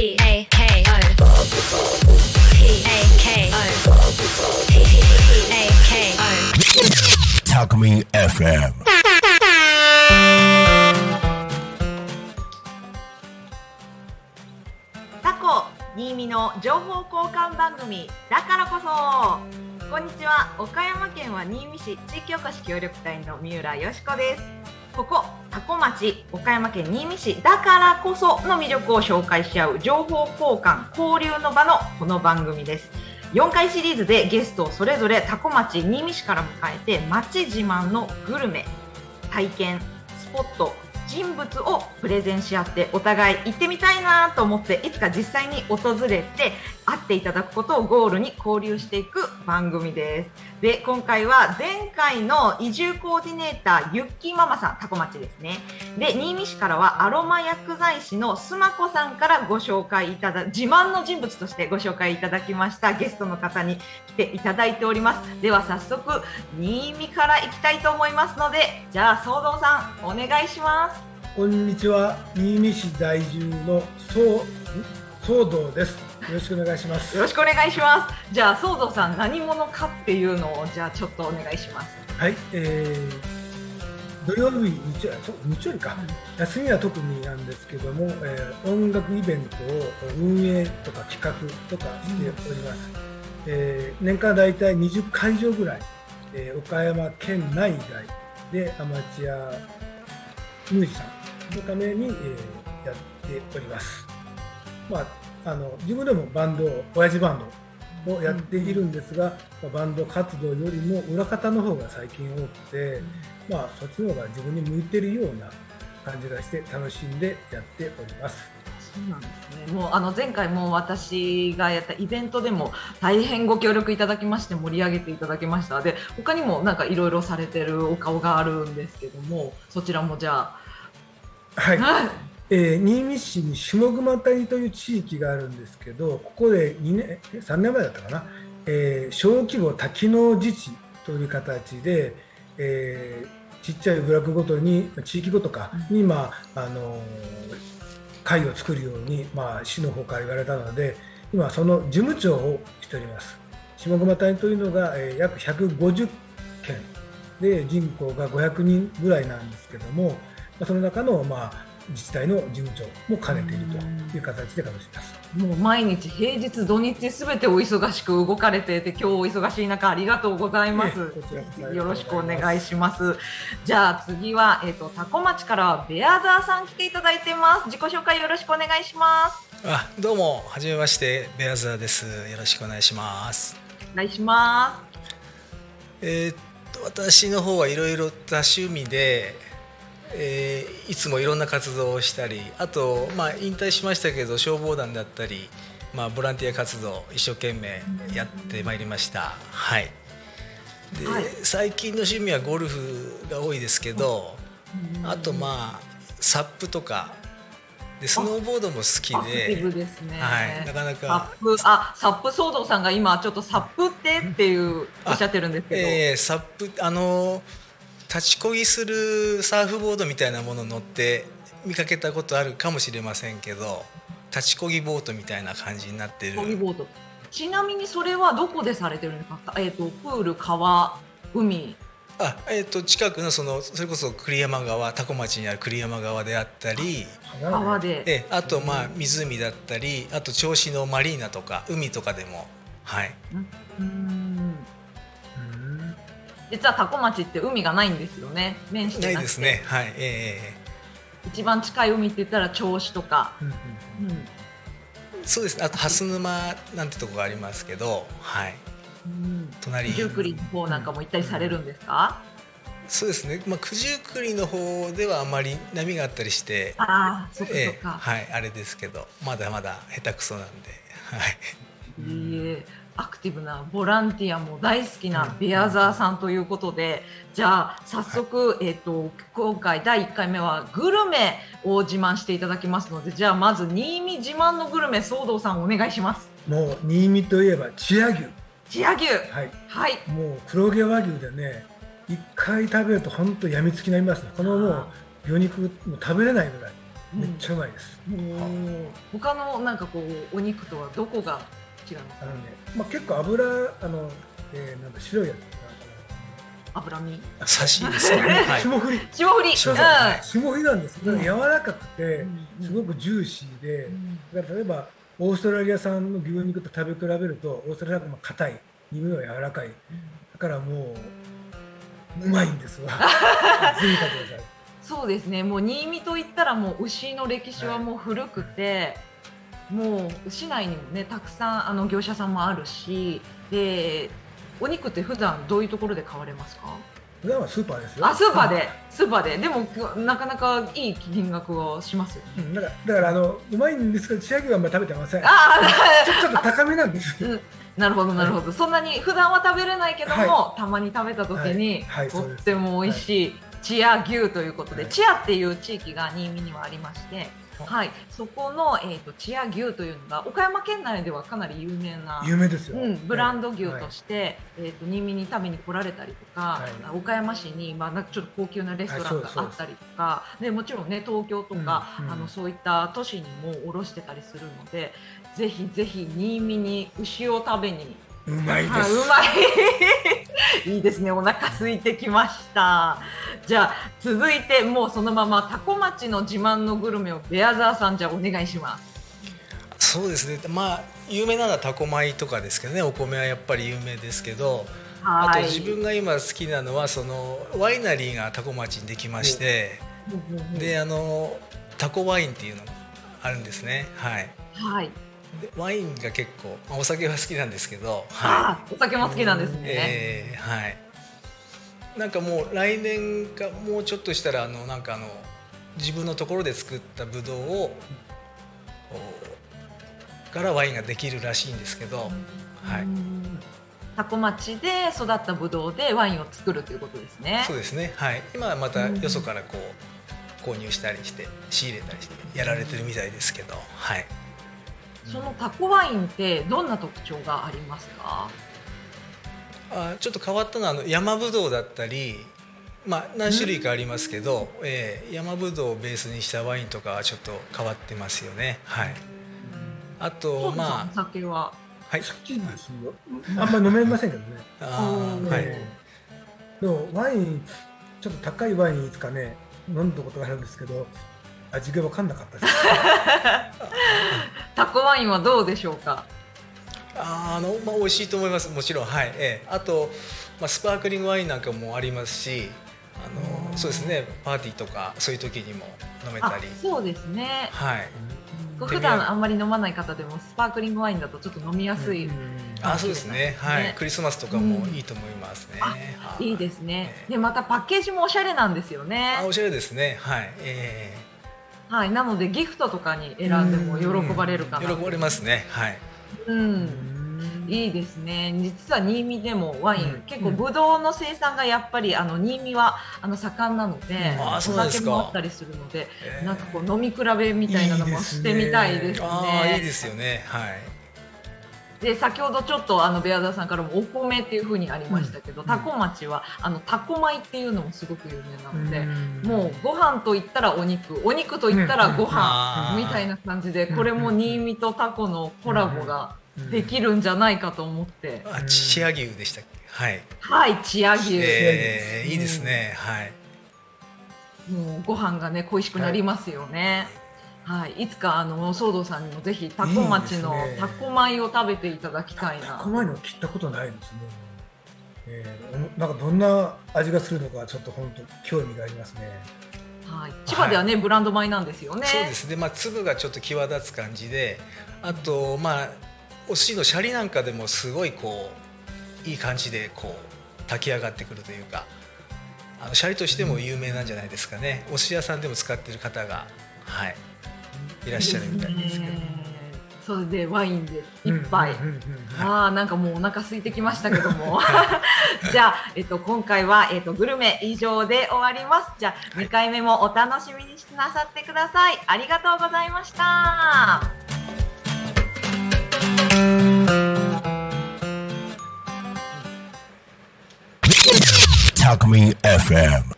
A K O P A K O P A K O タクミン FM タコ新見の情報交換番組。だからこそ。こんにちは。岡山県は新見市地域おこし協力隊の三浦よしこです。ここタコ町岡山県新見市だからこその魅力を紹介し合う情報交換交流の場のこの番組です。4回シリーズでゲストをそれぞれタコ町新見市から迎えて町自慢のグルメ体験スポット人物をプレゼンし合ってお互い行ってみたいなと思っていつか実際に訪れて会っていただくことをゴールに交流していく番組です。で今回は前回の移住コーディネーターゆっきーママさんタコ町ですね。で新見市からはアロマ薬剤師の須磨子さんからご紹介いただ自慢の人物としてご紹介いただきましたゲストの方に来ていただいております。では早速新見から行きたいと思いますのでじゃあ総動さんお願いします。こんにちは。新見市在住のそう騒動です。よろしくお願いします。よろしくお願いします。じゃあ総動さん何者かっていうのをじゃあちょっとお願いします。はい、えー、土曜日日曜日曜日か、休みは特になんですけども、えー音楽イベントを運営とか企画とかしております、えー年間大体20会場ぐらい、えー岡山県内外でアマチュアミュージシャンのために、えーやっております。まあ、あの自分でもバンド親父バンドをやっているんですが、まあバンド活動よりも裏方の方が最近多くて、まあ、そっちの方が自分に向いてるような感じがして楽しんでやっております。そうなんですね。もうあの前回も私がやったイベントでも大変ご協力いただきまして盛り上げていただきました。で他にもなんかいろいろされてるお顔があるんですけども、そちらもじゃはいあ、はい、えー新見市に下熊谷という地域があるんですけどここで2年え3年前だったかな、えー小規模多機能自治という形で、えーちっちゃい部落ごとに地域ごとかに、まああのー会を作るように、まあ、市の方から言われたので今その事務長をしております。下熊谷というのが、えー約150県で人口が500人ぐらいなんですけども、まあその中の、まあ、自治体の事務長も兼ねているという形で活動します。もう毎日平日土日すべてお忙しく動かれていて今日お忙しい中ありがとうございます。いえこちらこそよろしくお願いします。じゃあ次はえっ、とタコ町からはベアザーさん来ていただいてます。自己紹介よろしくお願いします。あどうもはじめましてベアザーですよろしくお願いしますお願いしまえーっと私の方はいろいろ多趣味で、えーいつもいろんな活動をしたりあとまあ引退しましたけど消防団だったりまあボランティア活動一生懸命やってまいりました。はい。で、はい。最近の趣味はゴルフが多いですけどあとまあサップとかでスノーボードも好きでね。はい。なかなか。サップあサップ騒動さんが今ちょっとサップってっていうおっしゃってるんですけど。えーサップあの立ちこぎするサーフボードみたいなもの乗って見かけたことあるかもしれませんけど立ちこぎボートみたいな感じになってる。ちなみにそれはどこでされてるんですか？えっ、とプール、川、海。あ、えー、と近くのそのそれこそ栗山川多古町にある栗山川であったり川で。えあとまあ湖だったりあと銚子のマリーナとか海とかでもはいうん。うん実は多古町って海がないんですよね。面してないですね。はい。え一番近い海って言ったら銚子とか。うんうんうん。ーそうですね。あと蓮沼なんてとこがありますけど。はい。うん。隣。九十九里の方なんかも行ったりされるんですか？そうですね、まあ、九十九里の方ではあまり波があったりして、ああ、そっかそええ。っか。はい、あれですけど。まだまだ下手くそなんで、はい、いいえアクティブなボランティアも大好きなベアザーさんということで、じゃあ早速、えっ、と今回第1回目はグルメを自慢していただきますので、じゃあまず新見自慢のグルメ騒動さんお願いします。もう新見といえば千屋牛、千屋牛。はい、はい。もう黒毛和牛でね一回食べると本当やみつきになりますね。このもう魚肉もう食べれないぐらい。うんめっちゃうまいです、おー他のなんかこうお肉とはどこが違うんですかあのね、まあ、結構油あの、えーなんか白いやつ脂身？差しですよね。はい。霜降り。霜降り。霜降り。うん霜降りなんです。けど、うん柔らかくてうん。すごくジューシーで、うん。だから例えばオーストラリア産の牛肉と食べ比べるとオーストラリア産が硬い。耳は柔らかい。だからもううまいんですわ。ぜひ食べてください。そうですね。もう新見といったらもう牛の歴史はもう古くて、もう市内にもねたくさんあの業者さんもあるしでお肉って普段どういうところで買われますか？普段はスーパーですよ。あスーパーで。スーパーで。でもなかなかいい金額はしますよね。うんだからだからあのうまいんですけど千秋はあんまり食べてません。ちょあちょっと高めなんですよ。うん。なるほどなるほど、そんなに普段は食べれないけども、はたまに食べた時に、はい。はいとっても美味しい。チア牛ということで、はい。チアっていう地域が新見にはありまして、はい、そこの、えー、とチア牛というのが岡山県内ではかなり有名な有名ですよ、うん、ブランド牛はいとして、えー、と新見に食べに来られたりとか、はい。岡山市に、まあ、なんかちょっと高級なレストランがあったりとかでもちろんね東京とか、うんうん。あのそういった都市にも卸してたりするのでぜひぜひ新見に牛を食べに。うまいです、あうまい いいですねお腹空いてきましたじゃあ続いてもうそのまま多古町の自慢のグルメをベアザーさんじゃあお願いしますそうですね。まあ有名なのはタコ米とかですけどね。お米はやっぱり有名ですけど、あはいと自分が今好きなのはそのワイナリーがタコ町にできまして、であのタコワインっていうのがあるんですね。はい。はいでワインが結構まあお酒は好きなんですけど、あはお酒も好きなんですい。ね、えーはい。なんかもう来年かもうちょっとしたらあのなんかあの自分のところで作ったブドウをおからワインができるらしいんですけど、はい。多古町で育ったブドウでワインを作るということですねそうですね。はい。今はまたよそからこう購入したりして仕入れたりしてやられてるみたいですけど、はい。そのタコワインってどんな特徴がありますか？あちょっと変わったのはあの山ぶどうだったり、まあ、何種類かありますけど、えー山ぶどうをベースにしたワインとかはちょっと変わってますよね。はい、あとまお酒は？あはい。好きですよ。あんまり飲めませんけどね。あーうんはい。えーでもワインちょっと高いワインいつかね。飲んだことがあるんですけど味が分かんなかったです タコワインはどうでしょうか？あーあの、まあ、美味しいと思います。もちろん。はい、ええ。あと、まあ、スパークリングワインなんかもありますしあのそうですね。パーティーとかそういう時にも飲めたありそうですね。はい。普段あんまり飲まない方でもスパークリングワインだとちょっと飲みやすい、あそうですね。はい。ね。クリスマスとかもいいと思いますね、あはい。いですね。ええ。でまたパッケージもおしゃれなんですよね。あおしゃれですね。はい。えはいなのでギフトとかに選んでも喜ばれるかな。え喜ばれますね。はい。うん。いいですね。実は新見でもワイン、うん。結構ブドウの生産がやっぱりあの新見はあの盛んなので、うなんですか。酒もあったりするので、ええなんかこう飲み比べみたいなのもしてみたいですね。ああいいですよね。はいで先ほどちょっとあのベアザーさんからもお米っていう風にありましたけど、うん。タコ町はあのタコ米っていうのもすごく有名なので、うん。もうご飯と言ったらお肉。お肉と言ったらご飯みたいな感じでこれも新見とタコのコラボができるんじゃないかと思って、あチア牛でしたっけ？はい。はい千屋牛、ええいいですね。はい。もうご飯がね恋しくなりますよね。はい、いつかあの騒動さんにもぜひタコ町のタコ米を食べていただきたいな。こまいの切ったことないですね、えー、なんかどんな味がするのかちょっと本当興味がありますね。はい、千葉ではね、ブランド米なんですよね。そうですね。まあ粒がちょっと際立つ感じであとまあお寿司のシャリなんかでもすごいこういい感じでこう炊き上がってくるというかあのシャリとしても有名なんじゃないですかね、お寿司屋さんでも使ってる方がはいいらっしゃるみたいですけど、ね。それでワインで一杯。ああなんかもうお腹空いてきましたけども。じゃあ、えっと、今回は、えっと、グルメ以上で終わります。じゃあ2回目もお楽しみになさってください。ありがとうございました。Talk Me FM.